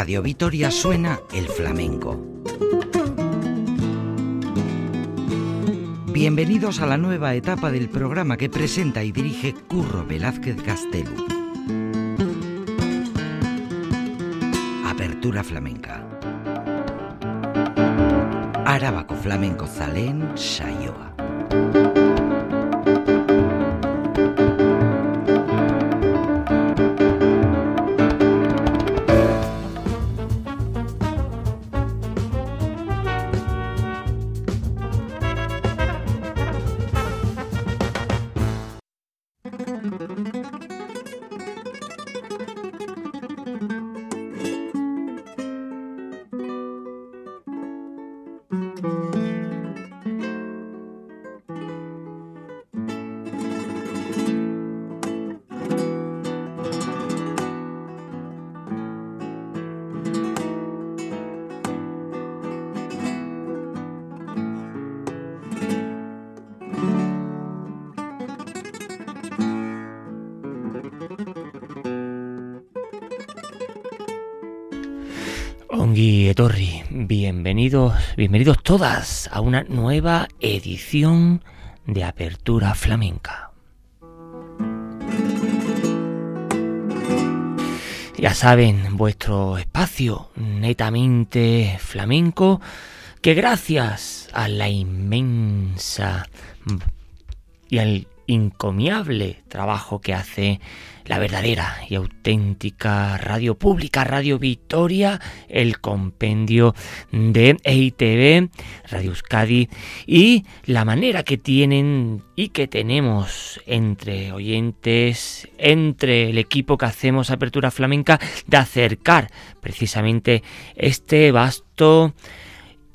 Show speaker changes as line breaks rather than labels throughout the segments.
Radio Vitoria suena el flamenco. Bienvenidos a la nueva etapa del programa que presenta y dirige Curro Velázquez Castelo. Apertura flamenca. Arábaco flamenco zalén saioa.
Bienvenidos, bienvenidos todas a una nueva edición de Apertura Flamenca. Ya saben, vuestro espacio netamente flamenco, que gracias a la inmensa y al encomiable trabajo que hace la verdadera y auténtica radio pública, Radio Victoria, el compendio de EITV, Radio Euskadi y la manera que tienen y que tenemos entre oyentes, entre el equipo que hacemos Apertura Flamenca, de acercar precisamente este vasto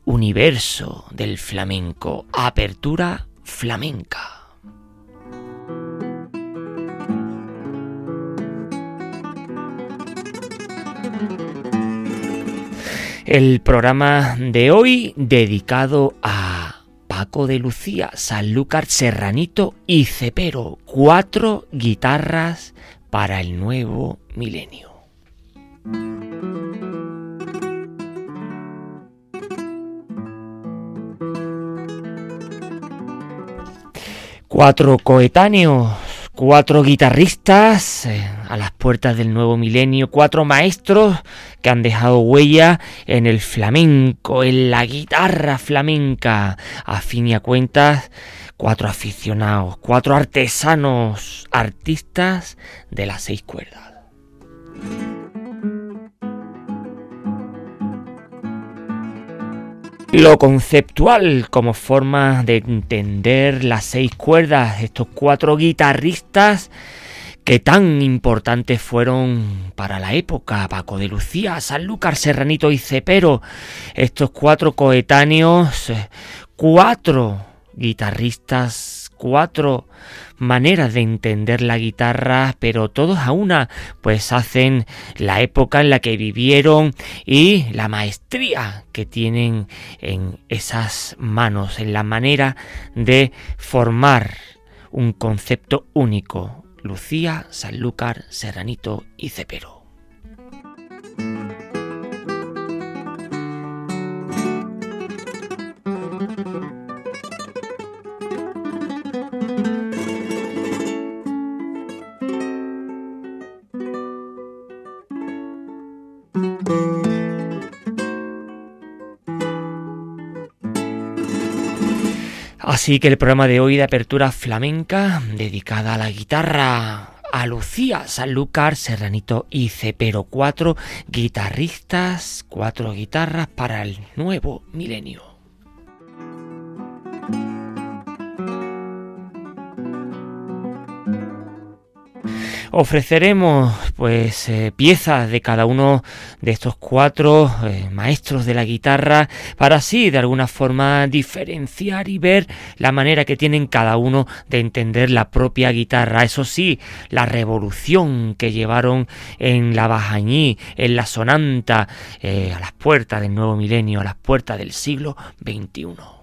universo del flamenco, Apertura Flamenca. El programa de hoy dedicado a Paco de Lucía, Sanlúcar, Serranito y Cepero. Cuatro guitarras para el nuevo milenio. Cuatro coetáneos cuatro guitarristas eh, a las puertas del nuevo milenio, cuatro maestros que han dejado huella en el flamenco, en la guitarra flamenca. A fin y a cuentas, cuatro aficionados, cuatro artesanos, artistas de las seis cuerdas. Lo conceptual como forma de entender las seis cuerdas, estos cuatro guitarristas que tan importantes fueron para la época, Paco de Lucía, Sanlúcar, Serranito y Cepero, estos cuatro coetáneos, cuatro guitarristas, cuatro maneras de entender la guitarra, pero todos a una, pues hacen la época en la que vivieron y la maestría que tienen en esas manos, en la manera de formar un concepto único. Lucía, Sanlúcar, Serranito y Cepero. Así que el programa de hoy de apertura flamenca, dedicada a la guitarra, a Lucía, Sanlúcar, Serranito y Cepero. Cuatro guitarristas, cuatro guitarras para el nuevo milenio. Ofreceremos pues eh, piezas de cada uno de estos cuatro eh, maestros de la guitarra para así de alguna forma diferenciar y ver la manera que tienen cada uno de entender la propia guitarra. Eso sí, la revolución que llevaron en la bajañí, en la sonanta, eh, a las puertas del nuevo milenio, a las puertas del siglo XXI.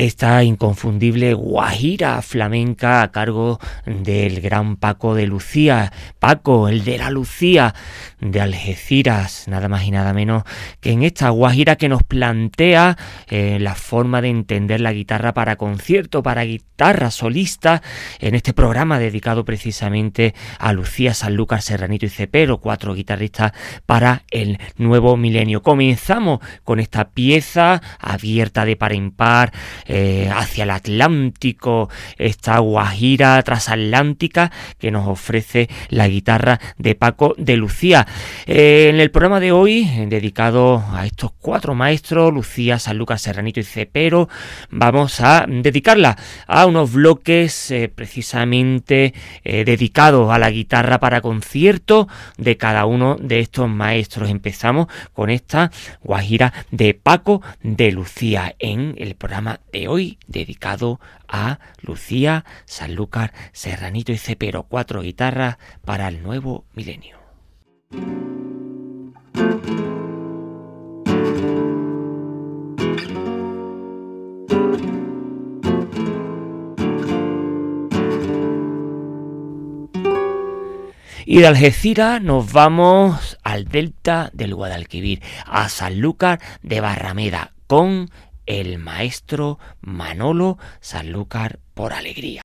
Esta inconfundible guajira flamenca a cargo del gran Paco de Lucía. Paco, el de la Lucía de Algeciras, nada más y nada menos que en esta guajira que nos plantea eh, la forma de entender la guitarra para concierto, para guitarra solista, en este programa dedicado precisamente a Lucía, Sanlúcar, Serranito y Cepero, cuatro guitarristas para el nuevo milenio. Comenzamos con esta pieza abierta de par en par eh, hacia el Atlántico, esta guajira transatlántica que nos ofrece la guitarra de Paco de Lucía. Eh, en el programa de hoy, dedicado a estos cuatro maestros, Lucía, San Lucas, Serranito y Cepero, vamos a dedicarla a unos bloques eh, precisamente dedicados a la guitarra para concierto de cada uno de estos maestros. Empezamos con esta guajira de Paco de Lucía en el programa de hoy dedicado a Lucía, Sanlúcar, Serranito y Cepero, cuatro guitarras para el nuevo milenio. Y de Algeciras nos vamos al delta del Guadalquivir, a Sanlúcar de Barrameda, con el maestro Manolo Sanlúcar por alegría.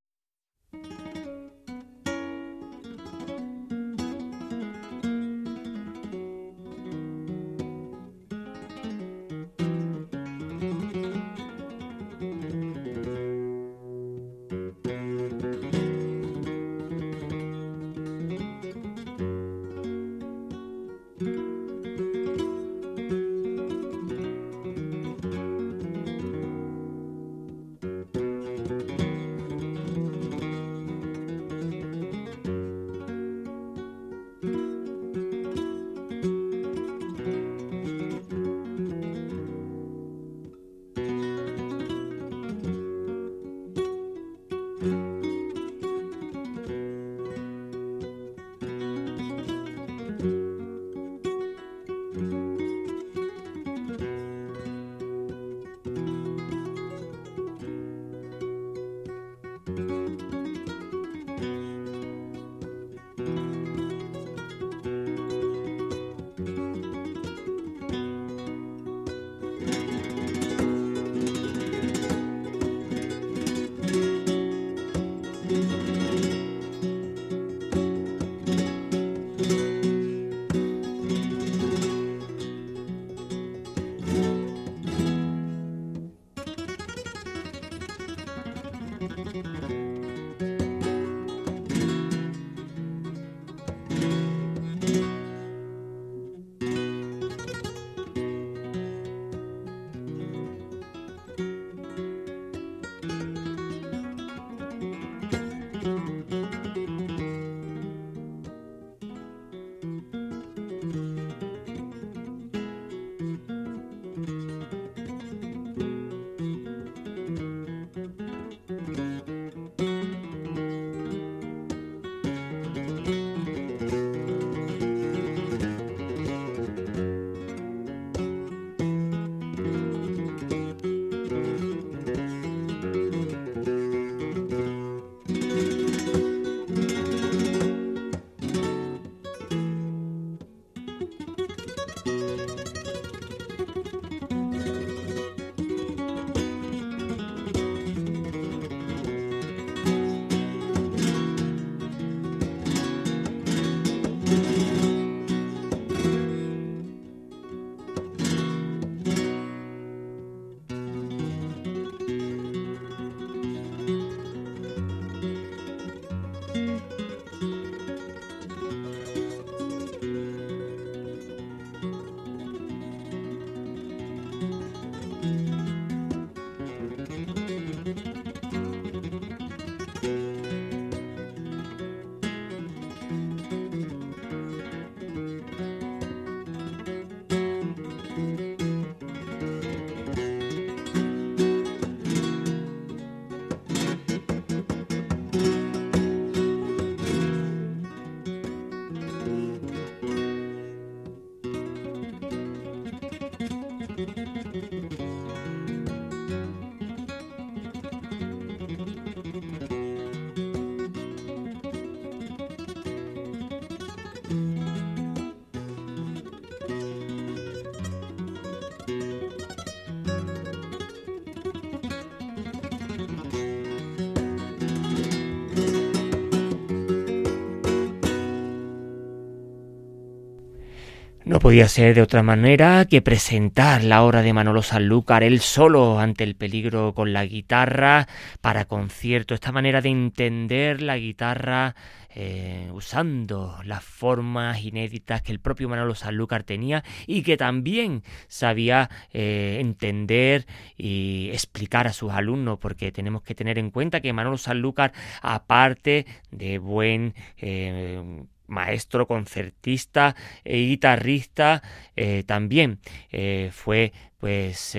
No podía ser de otra manera que presentar la obra de Manolo Sanlúcar él solo ante el peligro con la guitarra para concierto. Esta manera de entender la guitarra eh, usando las formas inéditas que el propio Manolo Sanlúcar tenía y que también sabía eh, entender y explicar a sus alumnos, porque tenemos que tener en cuenta que Manolo Sanlúcar, aparte de buen eh, maestro, concertista e guitarrista, eh, también eh, fue pues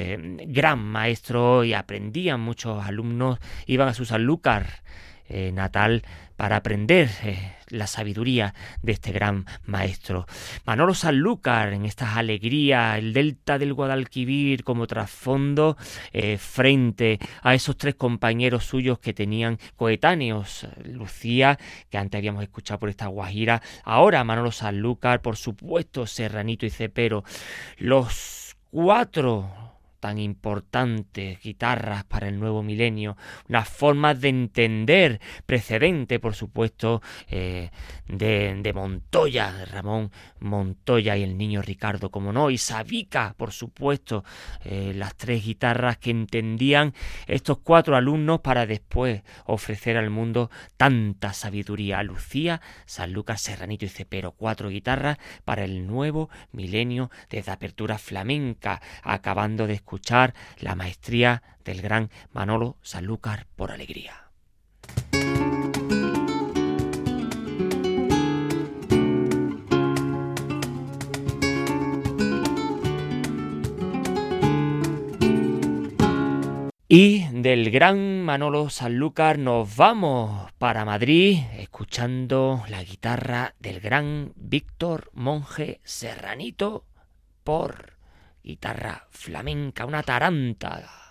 gran maestro y aprendían muchos alumnos, iban a su Sanlúcar natal para aprender eh, la sabiduría de este gran maestro. Manolo Sanlúcar en estas alegrías, el delta del Guadalquivir como trasfondo eh, frente a esos tres compañeros suyos que tenían coetáneos. Lucía, que antes habíamos escuchado por esta guajira, ahora Manolo Sanlúcar, por supuesto Serranito y Cepero. Los cuatro tan importantes, guitarras para el nuevo milenio, unas formas de entender precedente, por supuesto, eh, de, Montoya, de Ramón Montoya y el niño Ricardo, como no, y Sabica, por supuesto, eh, las tres guitarras que entendían estos cuatro alumnos para después ofrecer al mundo tanta sabiduría. Lucía, San Lucas, Serranito y Cepero, cuatro guitarras para el nuevo milenio desde apertura flamenca, acabando de escuchar la maestría del gran Manolo Sanlúcar por alegría. Y del gran Manolo Sanlúcar nos vamos para Madrid escuchando la guitarra del gran Víctor Monje Serranito por guitarra flamenca, una taranta.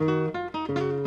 Música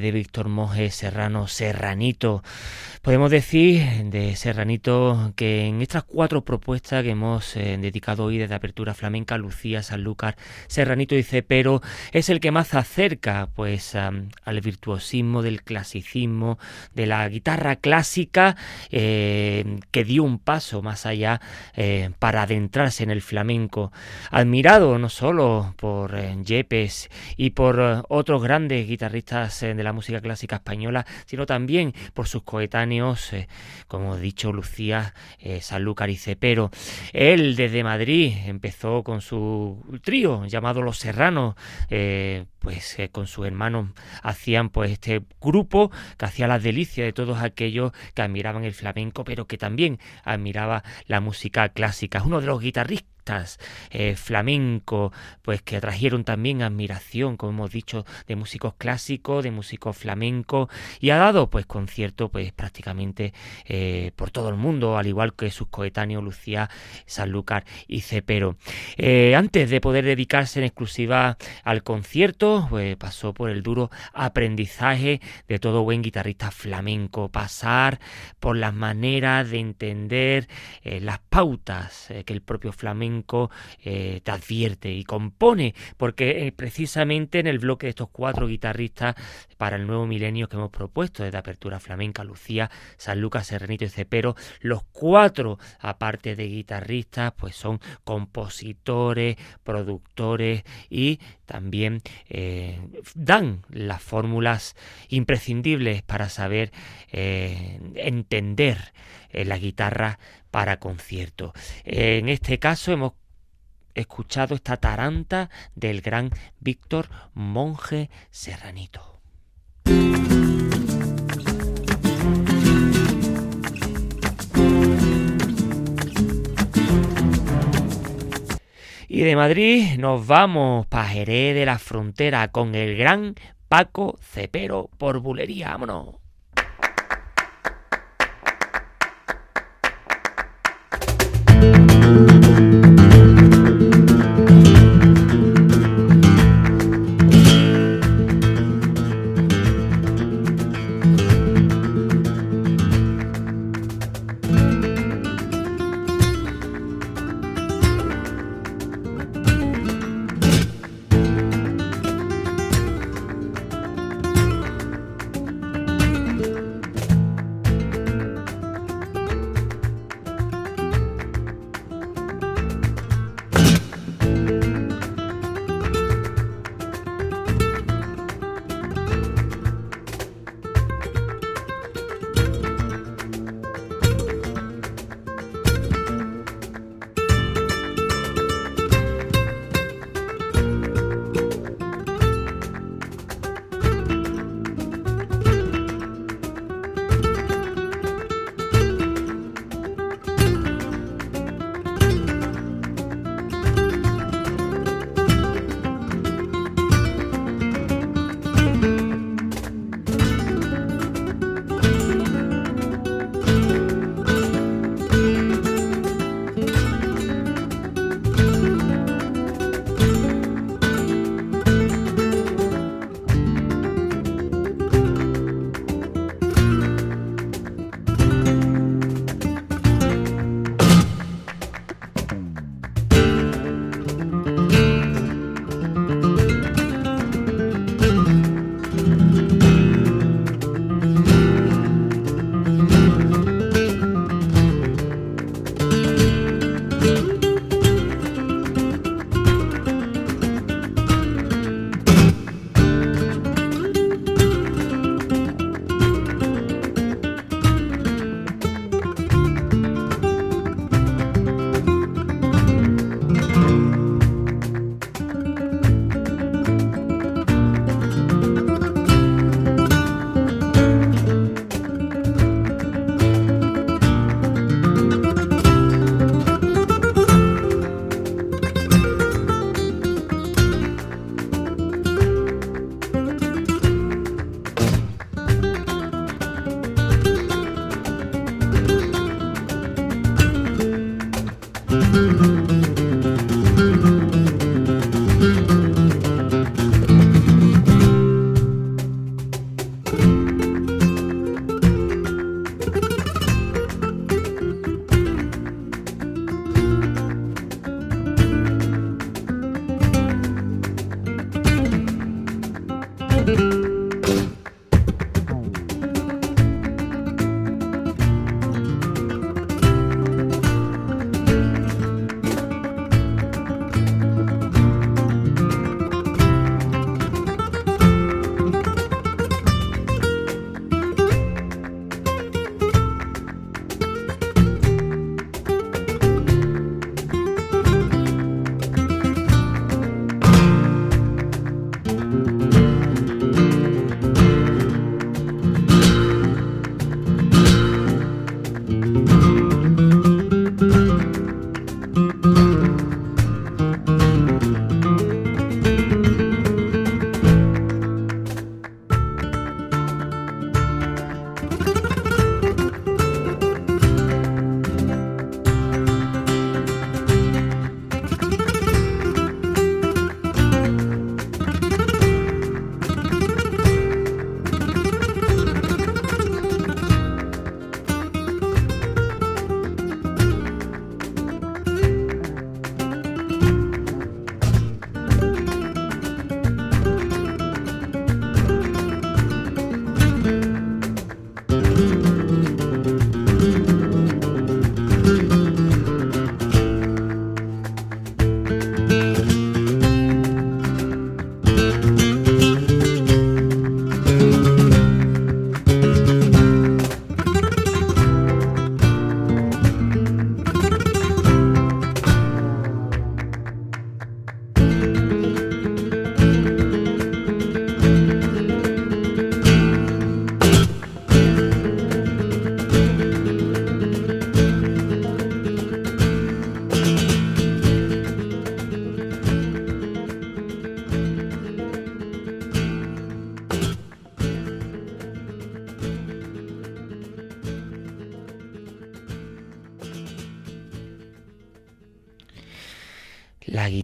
de Víctor Monge Serrano Serranito. Podemos decir de Serranito que en estas cuatro propuestas que hemos eh, dedicado hoy desde Apertura Flamenca, Lucía, Sanlúcar, Serranito y Cepero, es el que más acerca pues al virtuosismo del clasicismo, de la guitarra clásica eh, que dio un paso más allá eh, para adentrarse en el flamenco. Admirado no solo por Yepes y por otros grandes guitarristas de la música clásica española, sino también por sus coetáneos como he dicho Lucía eh, Sanlúcar y Cepero. Él desde Madrid empezó con su trío llamado Los Serranos, eh, pues eh, con sus hermanos hacían pues este grupo que hacía las delicias de todos aquellos que admiraban el flamenco, pero que también admiraba la música clásica. Uno de los guitarristas eh, flamenco, pues que atrajeron también admiración, como hemos dicho, de músicos clásicos, de músicos flamencos, y ha dado pues conciertos pues prácticamente eh, por todo el mundo, al igual que sus coetáneos Lucía, Sanlúcar y Cepero. Eh, antes de poder dedicarse en exclusiva al concierto, pues pasó por el duro aprendizaje de todo buen guitarrista flamenco, pasar por las maneras de entender las pautas que el propio flamenco eh, te advierte y compone, porque eh, precisamente en el bloque de estos cuatro guitarristas para el nuevo milenio que hemos propuesto desde Apertura Flamenca, Lucía, San Lucas, Serranito y Cepero, los cuatro, aparte de guitarristas, pues son compositores, productores y también eh, dan las fórmulas imprescindibles para saber entender la guitarra para concierto. En este caso hemos escuchado esta taranta del gran Víctor Monje Serranito. Y de Madrid nos vamos para de la Frontera con el gran Paco Cepero por bulería. Vámonos.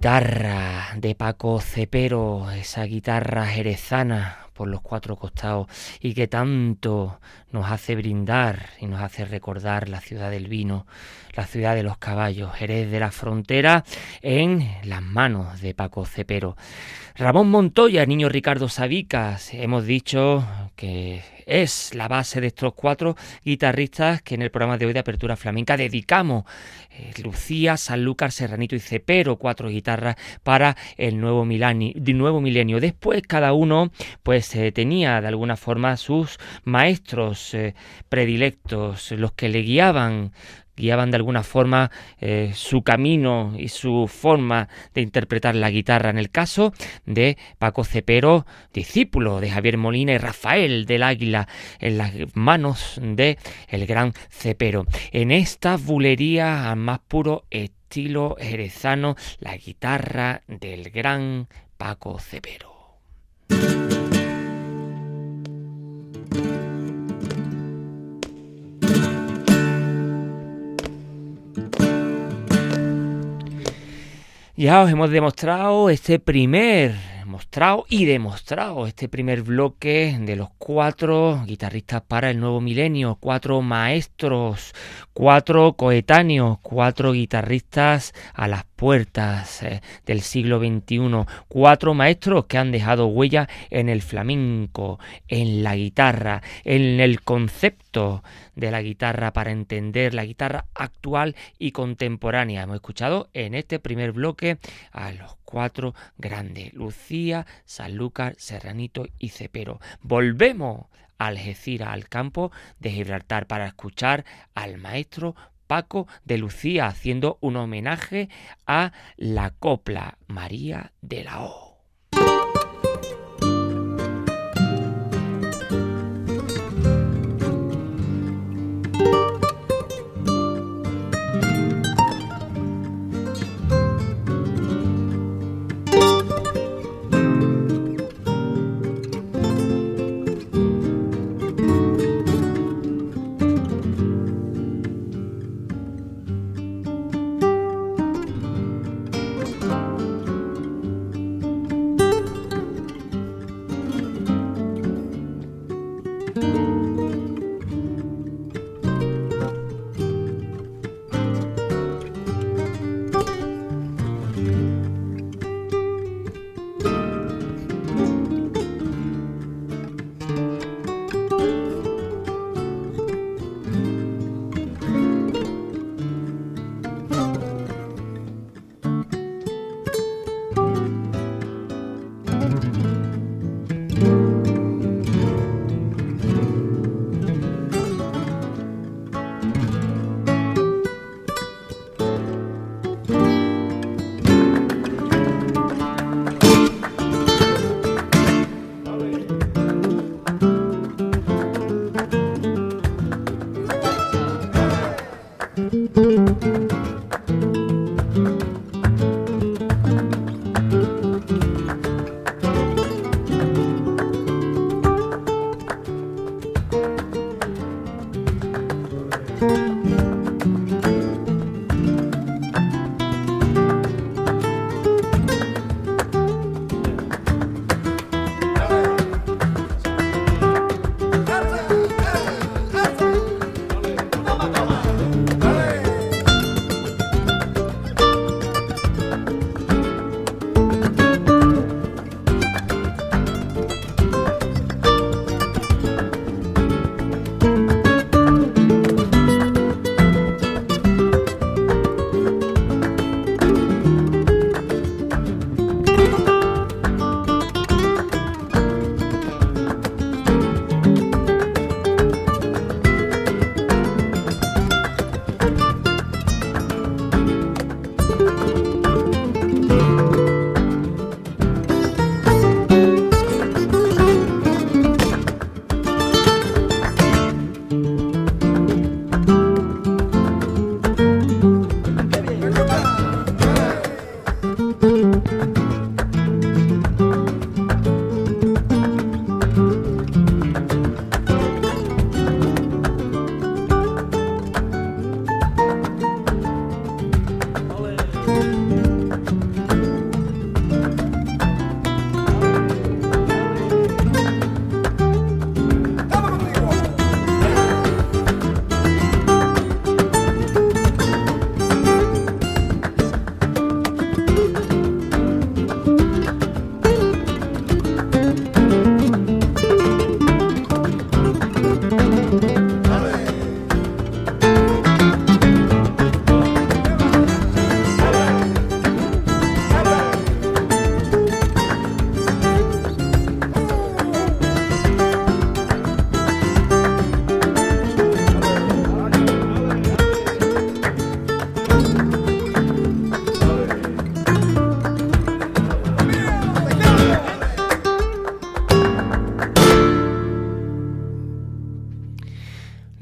Guitarra de Paco Cepero, esa guitarra jerezana por los cuatro costados y que tanto nos hace brindar y nos hace recordar la ciudad del vino, la ciudad de los caballos, Jerez de la Frontera, en las manos de Paco Cepero. Ramón Montoya, niño Ricardo Sabicas, hemos dicho que es la base de estos cuatro guitarristas que en el programa de hoy de Apertura Flamenca dedicamos. Eh, Lucía, Sanlúcar, Serranito y Cepero, cuatro guitarras para el nuevo, nuevo milenio. Después cada uno pues eh, tenía de alguna forma sus maestros eh, predilectos, los que le guiaban guiaban de alguna forma eh, su camino y su forma de interpretar la guitarra. En el caso de Paco Cepero, discípulo de Javier Molina y Rafael del Águila, en las manos de el gran Cepero. En esta bulería al más puro estilo jerezano, la guitarra del gran Paco Cepero. Ya os hemos demostrado este primer, mostrado y demostrado este primer bloque de los cuatro guitarristas para el nuevo milenio, cuatro maestros, cuatro coetáneos, cuatro guitarristas a las puertas eh, del siglo XXI, cuatro maestros que han dejado huella en el flamenco, en la guitarra, en el concepto de la guitarra para entender la guitarra actual y contemporánea. Hemos escuchado en este primer bloque a los cuatro grandes, Lucía, Sanlúcar, Serranito y Cepero. Volvemos a Algeciras, al campo de Gibraltar, para escuchar al maestro Paco de Lucía haciendo un homenaje a la copla María de la O.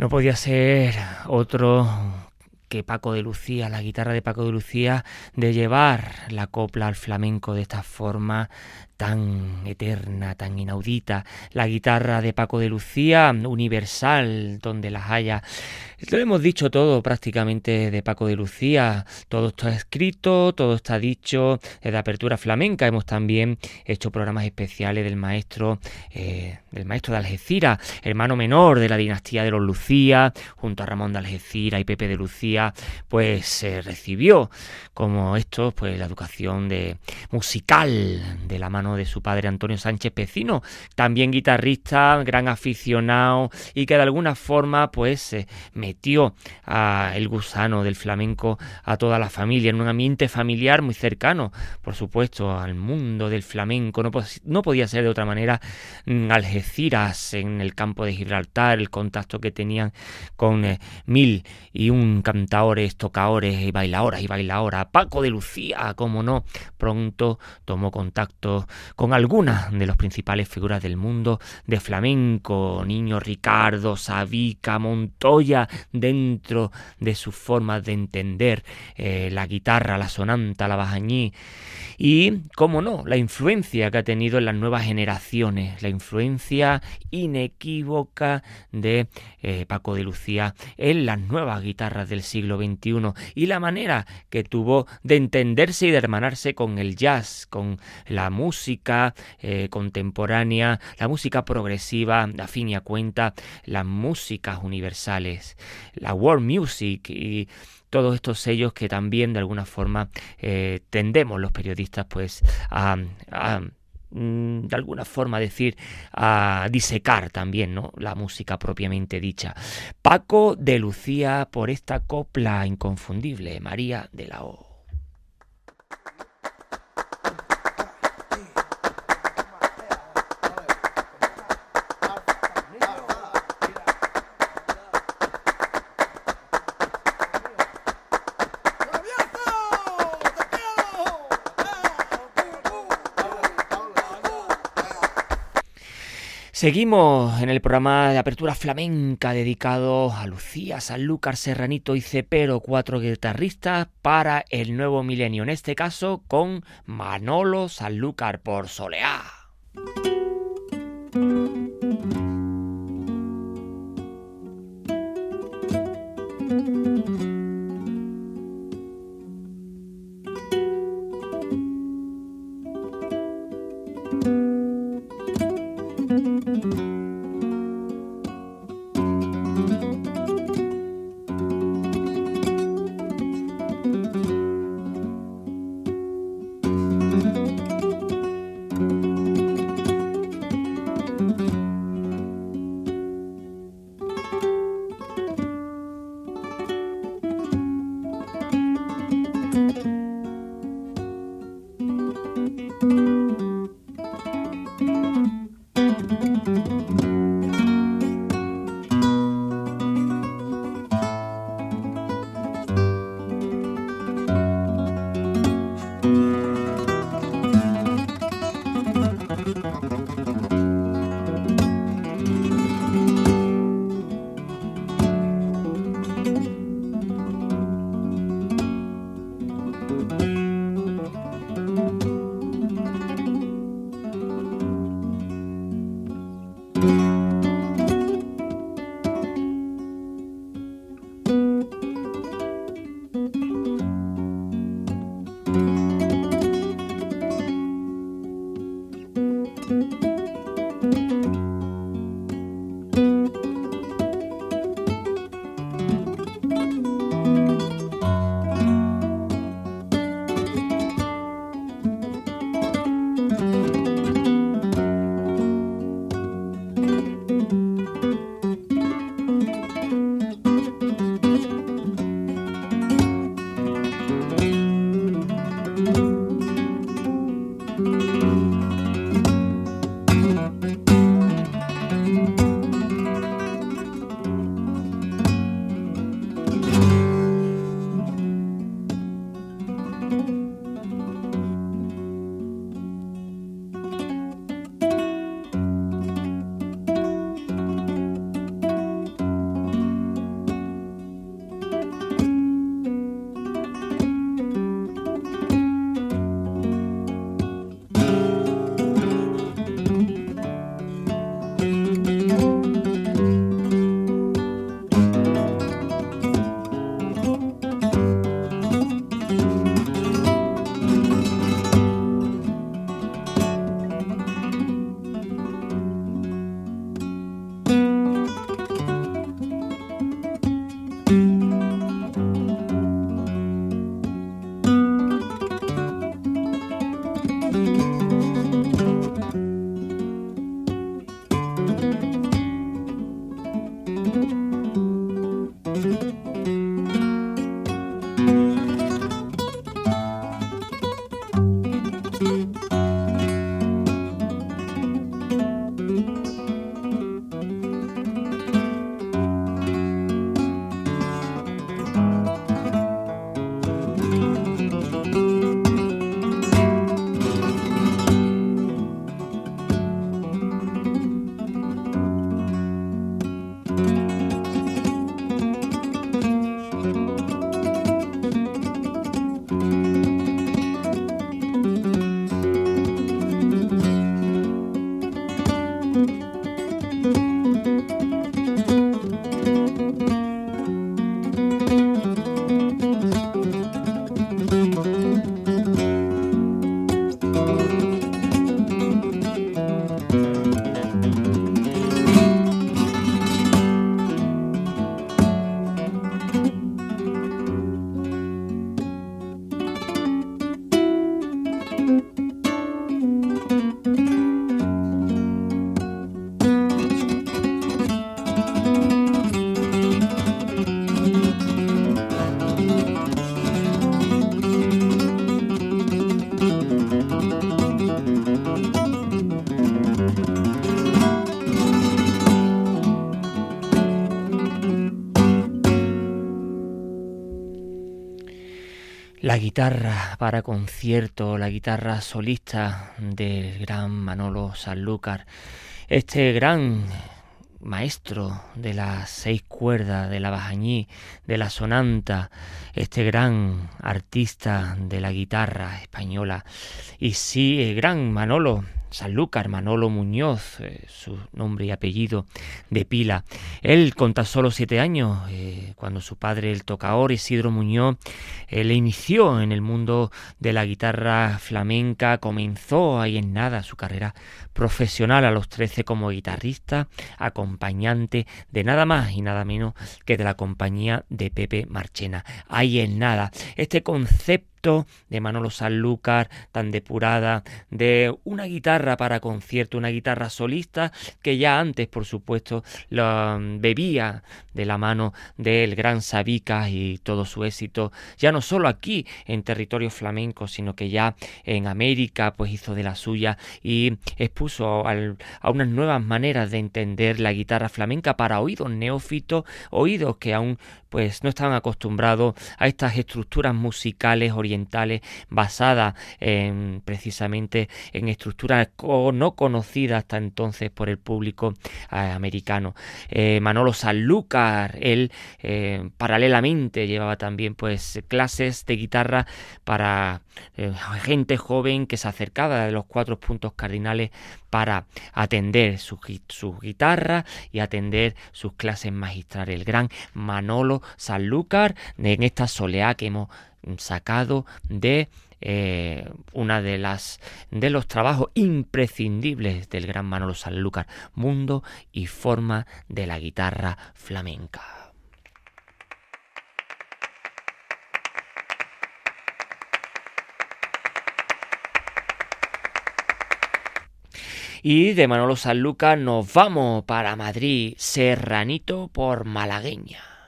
podía ser otro que Paco de Lucía, la guitarra de Paco de Lucía, de llevar la copla al flamenco de esta forma tan eterna, tan inaudita, la guitarra de Paco de Lucía, universal, donde las haya. Lo hemos dicho todo prácticamente de Paco de Lucía, todo está escrito, todo está dicho de apertura flamenca. Hemos también hecho programas especiales del maestro, eh, del maestro de Algeciras, hermano menor de la dinastía de los Lucía, junto a Ramón de Algeciras y Pepe de Lucía, pues se recibió como esto, pues la educación de musical de la mano de su padre Antonio Sánchez Pecino, también guitarrista, gran aficionado y que de alguna forma pues metió a el gusano del flamenco a toda la familia en un ambiente familiar muy cercano, por supuesto, al mundo del flamenco. No, podía ser de otra manera mm, Algeciras en el campo de Gibraltar, el contacto que tenían con eh, mil y un cantadores, tocadores y bailadoras y bailadoras. Paco de Lucía, como no, pronto tomó contacto con algunas de las principales figuras del mundo de flamenco, Niño Ricardo, Sabica, Montoya, dentro de sus formas de entender eh, la guitarra, la sonanta, la bajañí y, cómo no, la influencia que ha tenido en las nuevas generaciones, la influencia inequívoca de eh, Paco de Lucía en las nuevas guitarras del siglo XXI y la manera que tuvo de entenderse y de hermanarse con el jazz, con la música eh, contemporánea, la música progresiva, a fin y a cuenta, las músicas universales, la world music y todos estos sellos que también de alguna forma eh, tendemos los periodistas pues a, mm, de alguna forma decir a disecar también ¿no? la música propiamente dicha. Paco de Lucía por esta copla inconfundible, María de la O. Seguimos en el programa de apertura flamenca dedicado a Lucía, Sanlúcar, Serranito y Cepero, cuatro guitarristas para el nuevo milenio, en este caso con Manolo Sanlúcar por Soleá. La guitarra para concierto, la guitarra solista del gran Manolo Sanlúcar, este gran maestro de las seis cuerdas, de la bajañí, de la sonanta, este gran artista de la guitarra española. Y sí, el gran Manolo, Sanlúcar Manolo Muñoz, eh, su nombre y apellido de pila. Él con tan solo siete años, eh, cuando su padre, el tocador Isidro Muñoz, eh, le inició en el mundo de la guitarra flamenca, comenzó ahí en nada su carrera profesional a los trece como guitarrista, acompañante de nada más y nada menos que de la compañía de Pepe Marchena. Ahí en nada. Este concepto de Manolo Sanlúcar, tan depurada, de una guitarra para concierto, una guitarra solista, que ya antes, por supuesto, lo bebía de la mano del gran Sabicas y todo su éxito, ya no solo aquí en territorio flamenco, sino que ya en América, pues hizo de la suya y expuso a unas nuevas maneras de entender la guitarra flamenca para oídos neófitos, oídos que aún pues no estaban acostumbrados a estas estructuras musicales basadas en, precisamente en estructuras no conocidas hasta entonces por el público eh, americano. Eh, Manolo Sanlúcar, él eh, paralelamente llevaba también pues clases de guitarra para gente joven que se acercaba de los cuatro puntos cardinales para atender su, guitarra y atender sus clases magistrales. El gran Manolo Sanlúcar en esta soleá que hemos sacado de eh, una de las de los trabajos imprescindibles del gran Manolo Sanlúcar, mundo y forma de la guitarra flamenca. Y de Manolo Sanlúcar nos vamos para Madrid, serranito por malagueña.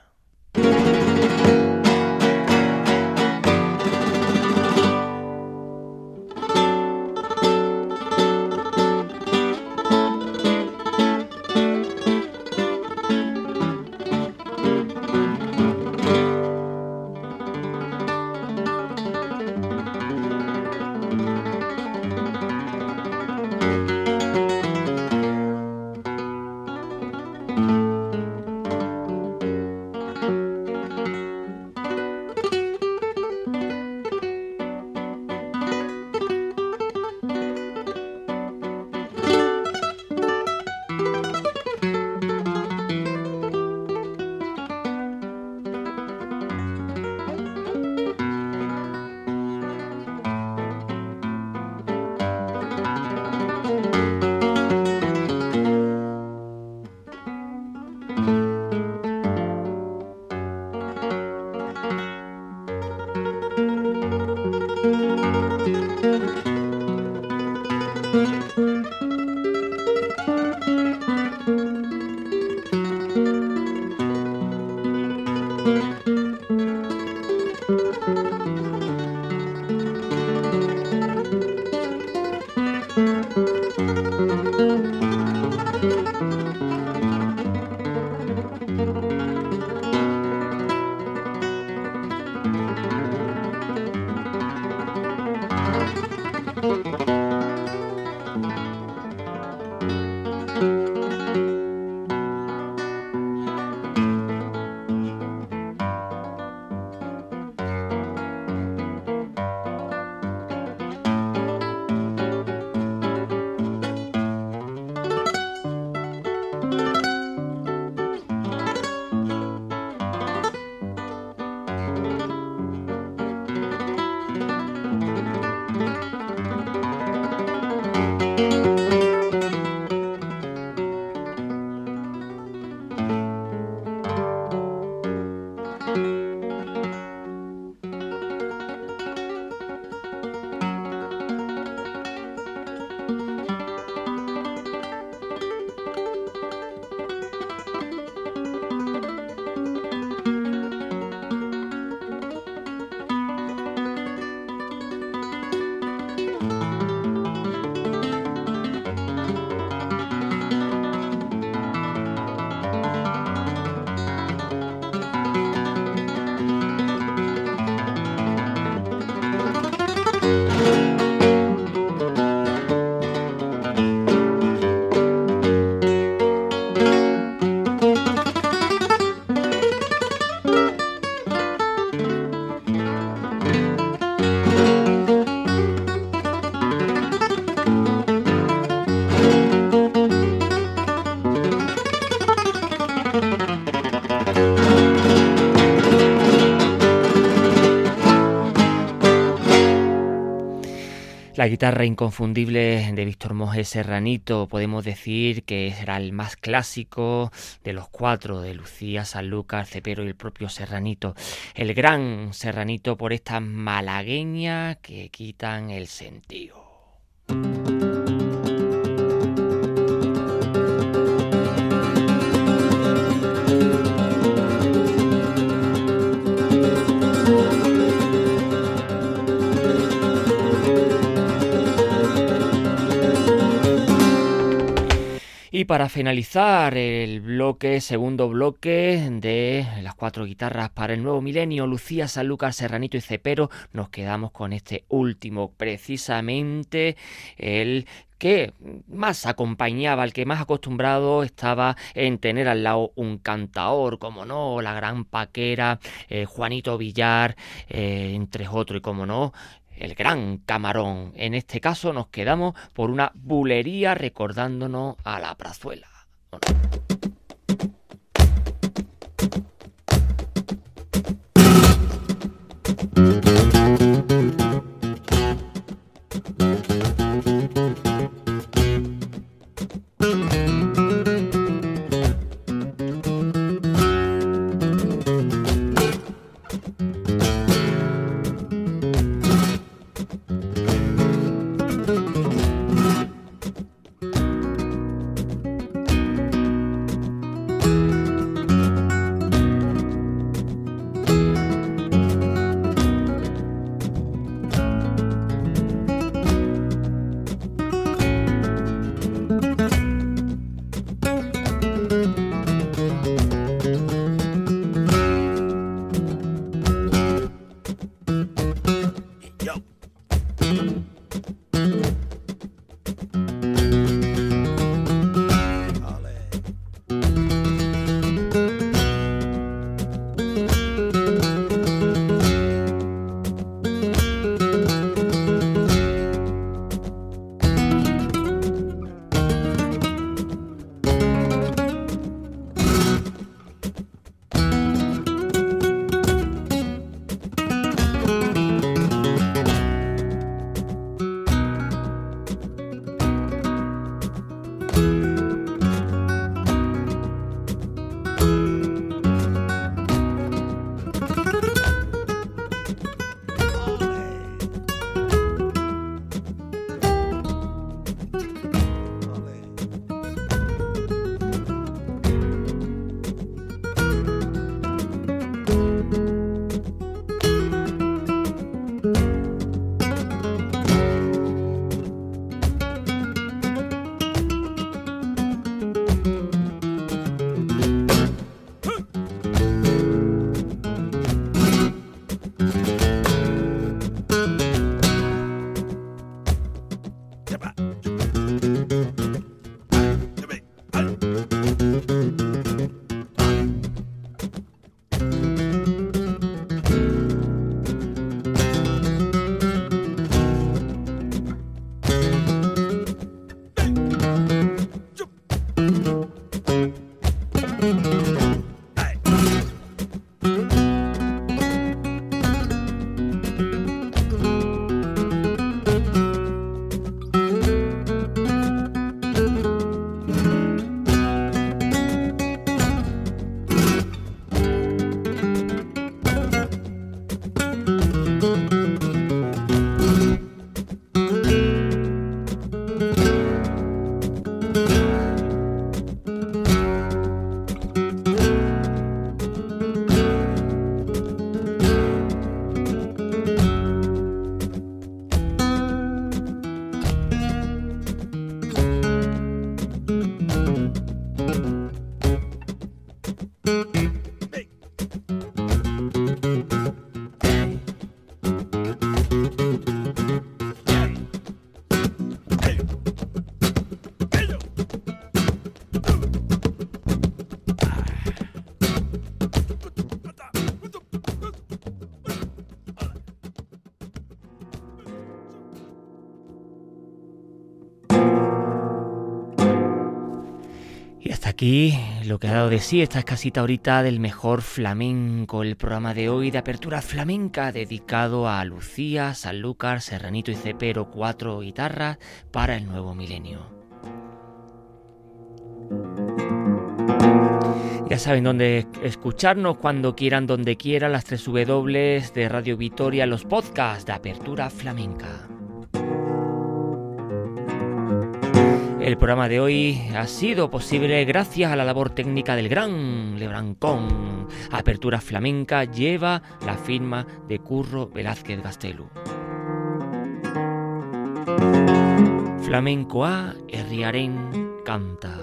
La guitarra inconfundible de Víctor Moje Serranito podemos decir que será el más clásico de los cuatro, de Lucía, Sanlúcar, Cepero y el propio Serranito. El gran Serranito por estas malagueñas que quitan el sentido. Y para finalizar el bloque, segundo bloque de las cuatro guitarras para el nuevo milenio, Lucía, Sanlúcar, Serranito y Cepero, nos quedamos con este último, precisamente el que más acompañaba, el que más acostumbrado estaba en tener al lado un cantaor, como no, la gran paquera, eh, Juanito Villar, eh, entre otros, y como no, el gran camarón. En este caso nos quedamos por una bulería recordándonos a la prazuela. Aquí lo que ha dado de sí esta escasita ahorita del mejor flamenco, el programa de hoy de apertura flamenca dedicado a Lucía, Sanlúcar, Serranito y Cepero, cuatro guitarras para el nuevo milenio. Ya saben dónde escucharnos cuando quieran, donde quieran, las tres W de Radio Vitoria, los podcasts de apertura flamenca. El programa de hoy ha sido posible gracias a la labor técnica del gran Lebrancón. Apertura Flamenca lleva la firma de Curro Velázquez Gastelu. Flamenco A, Herriaren canta.